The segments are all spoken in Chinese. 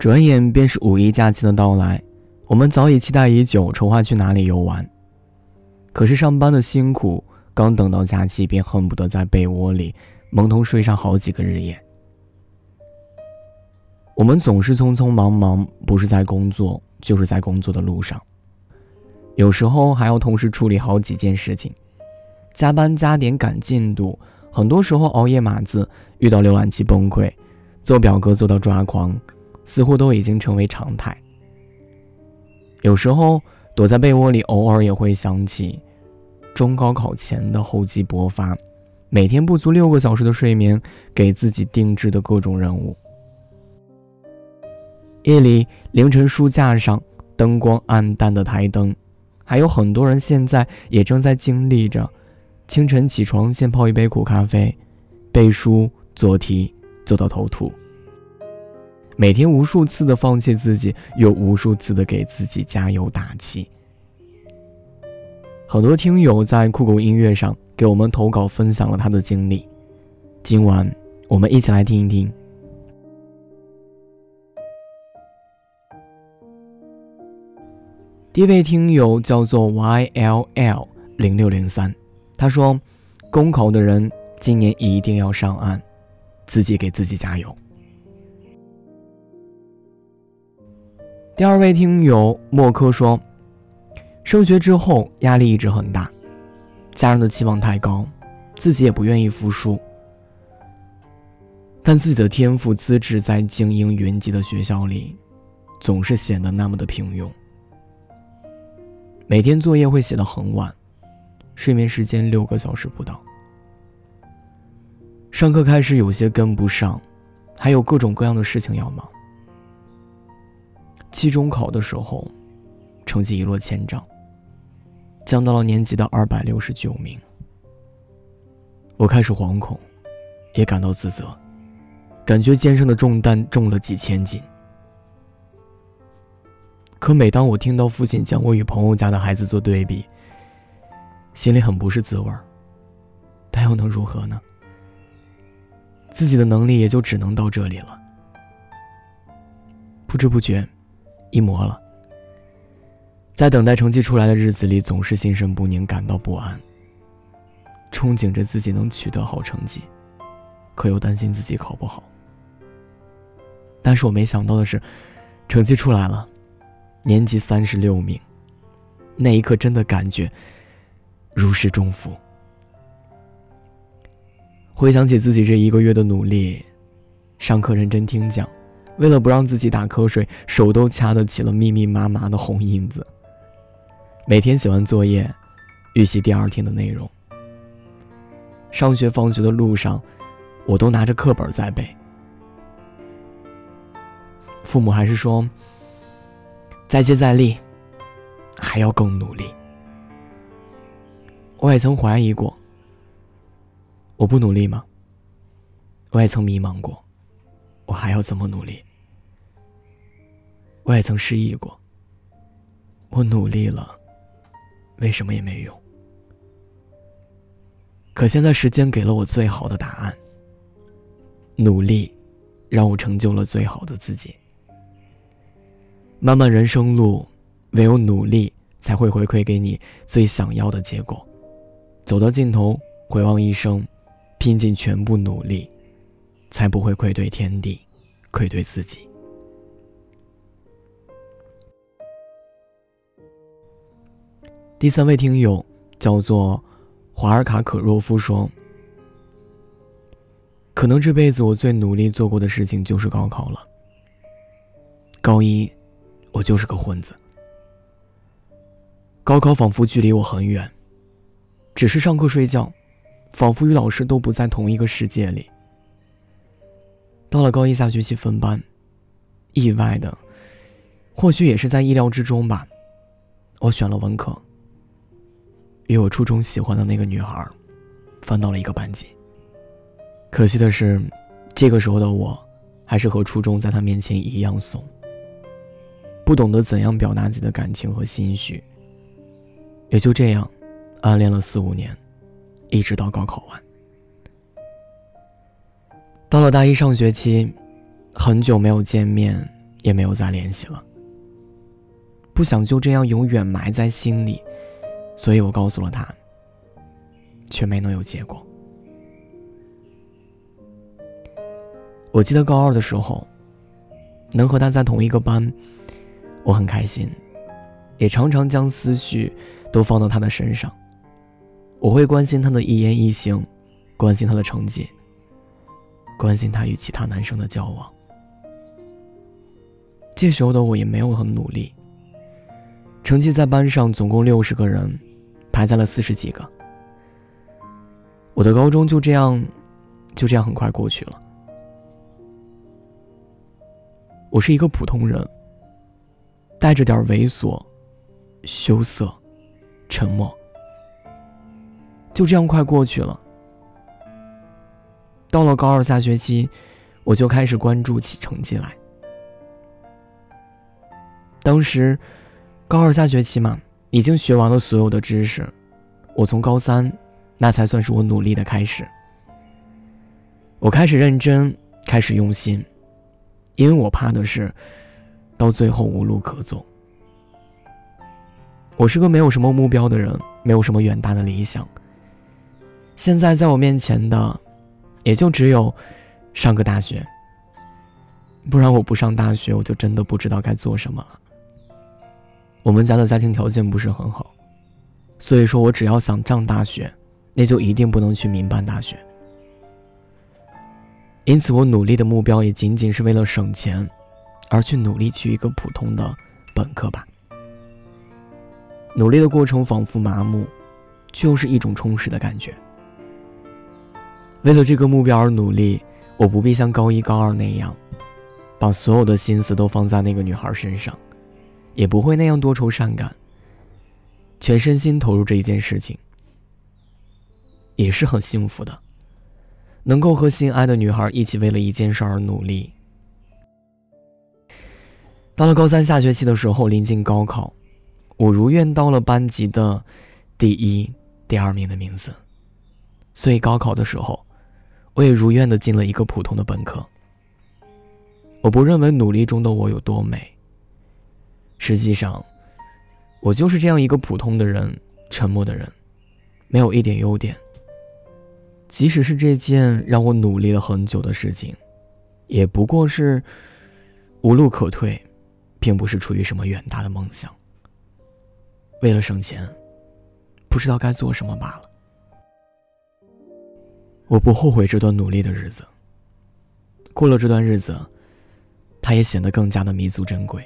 转眼便是五一假期的到来，我们早已期待已久，筹划去哪里游玩。可是上班的辛苦，刚等到假期，便恨不得在被窝里蒙头睡上好几个日夜。我们总是匆匆忙忙，不是在工作，就是在工作的路上。有时候还要同时处理好几件事情，加班加点赶进度，很多时候熬夜码字，遇到浏览器崩溃，做表格做到抓狂，似乎都已经成为常态。有时候躲在被窝里，偶尔也会想起中高考前的厚积薄发，每天不足六个小时的睡眠，给自己定制的各种任务。夜里凌晨书架上灯光暗淡的台灯。还有很多人现在也正在经历着：清晨起床先泡一杯苦咖啡，背书做题做到头秃；每天无数次的放弃自己，又无数次的给自己加油打气。很多听友在酷狗音乐上给我们投稿，分享了他的经历。今晚我们一起来听一听。第一位听友叫做 YLL 零六零三，他说：“公考的人今年一定要上岸，自己给自己加油。”第二位听友莫科说：“升学之后压力一直很大，家人的期望太高，自己也不愿意服输，但自己的天赋资质在精英云集的学校里，总是显得那么的平庸。”每天作业会写到很晚，睡眠时间六个小时不到。上课开始有些跟不上，还有各种各样的事情要忙。期中考的时候，成绩一落千丈，降到了年级的二百六十九名。我开始惶恐，也感到自责，感觉肩上的重担重了几千斤。可每当我听到父亲将我与朋友家的孩子做对比，心里很不是滋味儿。但又能如何呢？自己的能力也就只能到这里了。不知不觉，一模了。在等待成绩出来的日子里，总是心神不宁，感到不安。憧憬着自己能取得好成绩，可又担心自己考不好。但是我没想到的是，成绩出来了。年级三十六名，那一刻真的感觉如释重负。回想起自己这一个月的努力，上课认真听讲，为了不让自己打瞌睡，手都掐得起了密密麻麻的红印子。每天写完作业，预习第二天的内容。上学放学的路上，我都拿着课本在背。父母还是说。再接再厉，还要更努力。我也曾怀疑过，我不努力吗？我也曾迷茫过，我还要怎么努力？我也曾失忆过，我努力了，为什么也没用？可现在时间给了我最好的答案。努力，让我成就了最好的自己。漫漫人生路，唯有努力才会回馈给你最想要的结果。走到尽头，回望一生，拼尽全部努力，才不会愧对天地，愧对自己。第三位听友叫做华尔卡可若夫说：“可能这辈子我最努力做过的事情就是高考了。高一。”我就是个混子。高考仿佛距离我很远，只是上课睡觉，仿佛与老师都不在同一个世界里。到了高一下学期分班，意外的，或许也是在意料之中吧，我选了文科，与我初中喜欢的那个女孩，分到了一个班级。可惜的是，这个时候的我，还是和初中在她面前一样怂。不懂得怎样表达自己的感情和心绪，也就这样，暗恋了四五年，一直到高考完。到了大一上学期，很久没有见面，也没有再联系了。不想就这样永远埋在心里，所以我告诉了他，却没能有结果。我记得高二的时候，能和他在同一个班，我很开心，也常常将思绪都放到他的身上。我会关心他的一言一行，关心他的成绩，关心他与其他男生的交往。这时候的我也没有很努力，成绩在班上总共六十个人，排在了四十几个。我的高中就这样，就这样很快过去了。我是一个普通人，带着点猥琐、羞涩、沉默，就这样快过去了。到了高二下学期，我就开始关注起成绩来。当时，高二下学期嘛，已经学完了所有的知识，我从高三，那才算是我努力的开始。我开始认真，开始用心。因为我怕的是，到最后无路可走。我是个没有什么目标的人，没有什么远大的理想。现在在我面前的，也就只有上个大学。不然我不上大学，我就真的不知道该做什么了。我们家的家庭条件不是很好，所以说我只要想上大学，那就一定不能去民办大学。因此，我努力的目标也仅仅是为了省钱，而去努力去一个普通的本科吧。努力的过程仿佛麻木，却又是一种充实的感觉。为了这个目标而努力，我不必像高一、高二那样，把所有的心思都放在那个女孩身上，也不会那样多愁善感。全身心投入这一件事情，也是很幸福的。能够和心爱的女孩一起为了一件事而努力。到了高三下学期的时候，临近高考，我如愿到了班级的第一、第二名的名字，所以高考的时候，我也如愿的进了一个普通的本科。我不认为努力中的我有多美，实际上，我就是这样一个普通的人，沉默的人，没有一点优点。即使是这件让我努力了很久的事情，也不过是无路可退，并不是出于什么远大的梦想。为了省钱，不知道该做什么罢了。我不后悔这段努力的日子。过了这段日子，它也显得更加的弥足珍贵。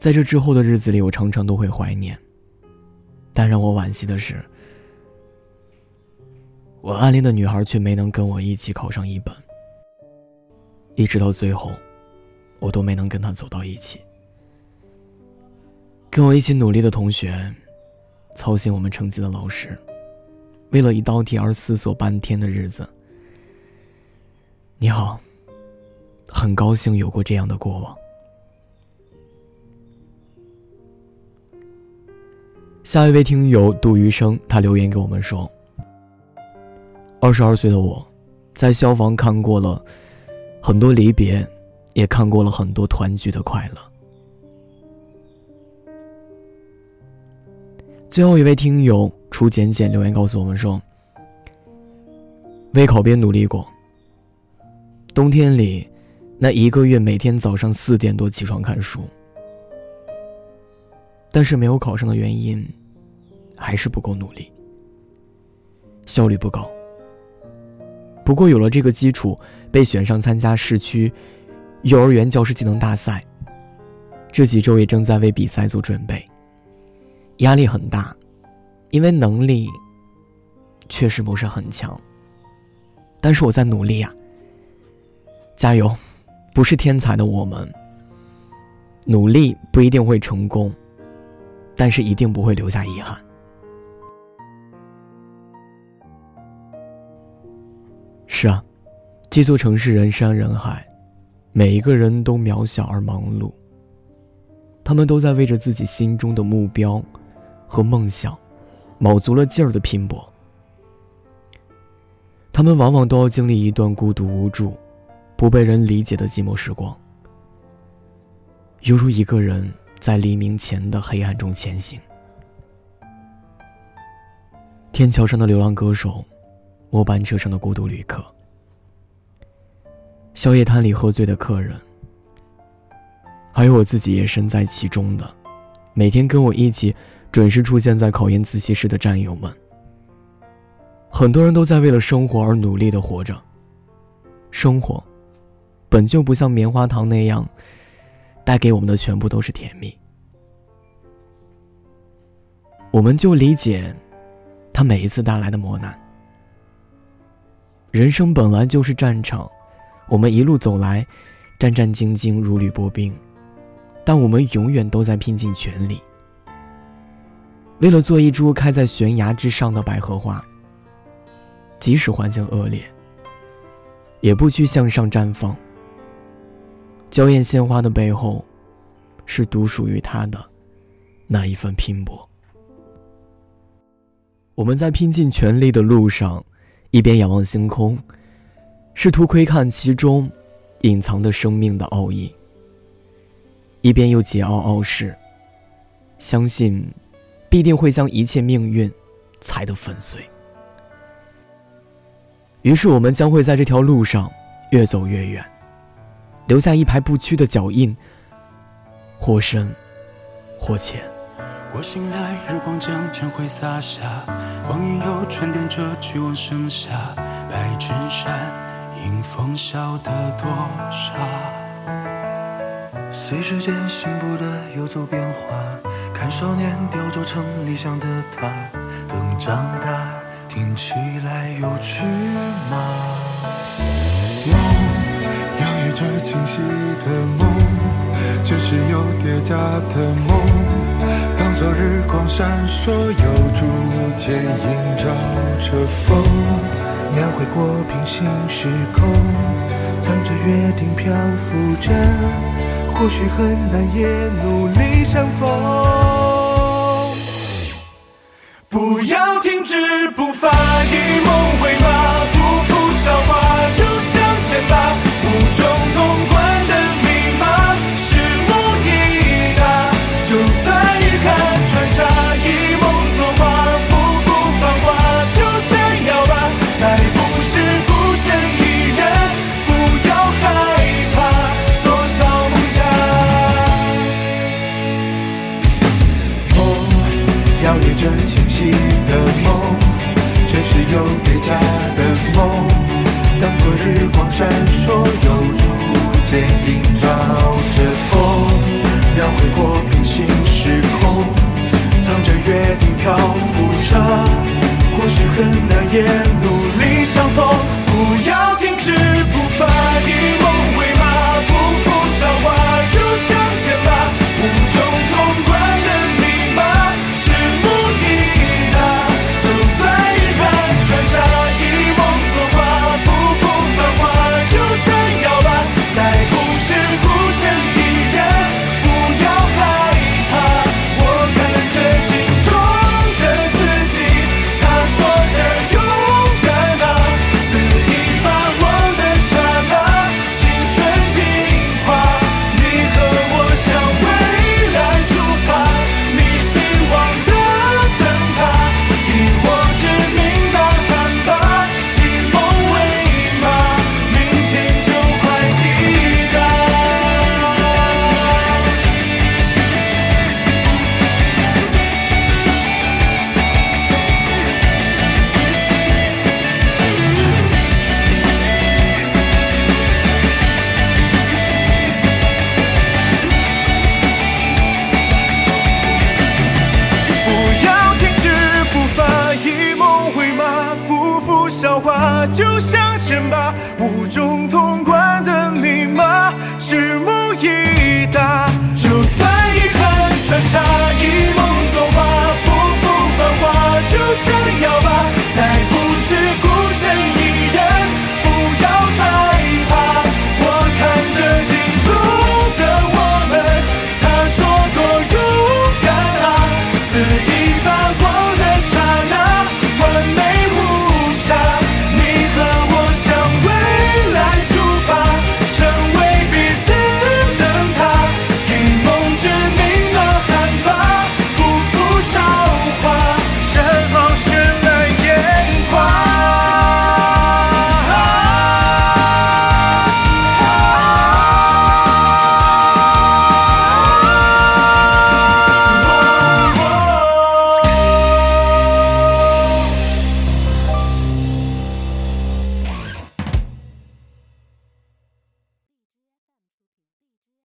在这之后的日子里，我常常都会怀念，但让我惋惜的是。我暗恋的女孩却没能跟我一起考上一本，一直到最后，我都没能跟她走到一起。跟我一起努力的同学，操心我们成绩的老师，为了一道题而思索半天的日子。你好，很高兴有过这样的过往。下一位听友杜余生，他留言给我们说。二十二岁的我，在消防看过了很多离别，也看过了很多团聚的快乐。最后一位听友楚简简留言告诉我们说：“为考编努力过，冬天里那一个月每天早上四点多起床看书，但是没有考上的原因，还是不够努力，效率不高。”不过有了这个基础，被选上参加市区幼儿园教师技能大赛。这几周也正在为比赛做准备，压力很大，因为能力确实不是很强。但是我在努力呀，加油！不是天才的我们，努力不一定会成功，但是一定不会留下遗憾。是啊，这座城市人山人海，每一个人都渺小而忙碌。他们都在为着自己心中的目标和梦想，卯足了劲儿的拼搏。他们往往都要经历一段孤独无助、不被人理解的寂寞时光，犹如一个人在黎明前的黑暗中前行。天桥上的流浪歌手，末班车上的孤独旅客，宵夜摊里喝醉的客人，还有我自己也身在其中的，每天跟我一起准时出现在考研自习室的战友们。很多人都在为了生活而努力的活着。生活，本就不像棉花糖那样，带给我们的全部都是甜蜜。我们就理解。他每一次带来的磨难，人生本来就是战场，我们一路走来，战战兢兢，如履薄冰，但我们永远都在拼尽全力，为了做一株开在悬崖之上的百合花。即使环境恶劣，也不惧向上绽放。娇艳鲜花的背后，是独属于他的那一份拼搏。我们在拼尽全力的路上，一边仰望星空，试图窥看其中隐藏的生命的奥义；一边又桀骜傲视，相信必定会将一切命运踩得粉碎。于是，我们将会在这条路上越走越远，留下一排不屈的脚印，或深，或浅。我醒来，日光将将会洒下，光影又串联着去往盛夏。白衬衫迎风笑得多傻，随时间信步的游走变化，看少年雕琢成理想的他，等长大听起来有趣吗？着清晰的梦，只是有叠加的梦。当昨日光闪烁，又逐渐映照着风，描绘过平行时空，藏着约定漂浮着，或许很难，也努力相逢。决定漂浮着或许很难也努力相逢不要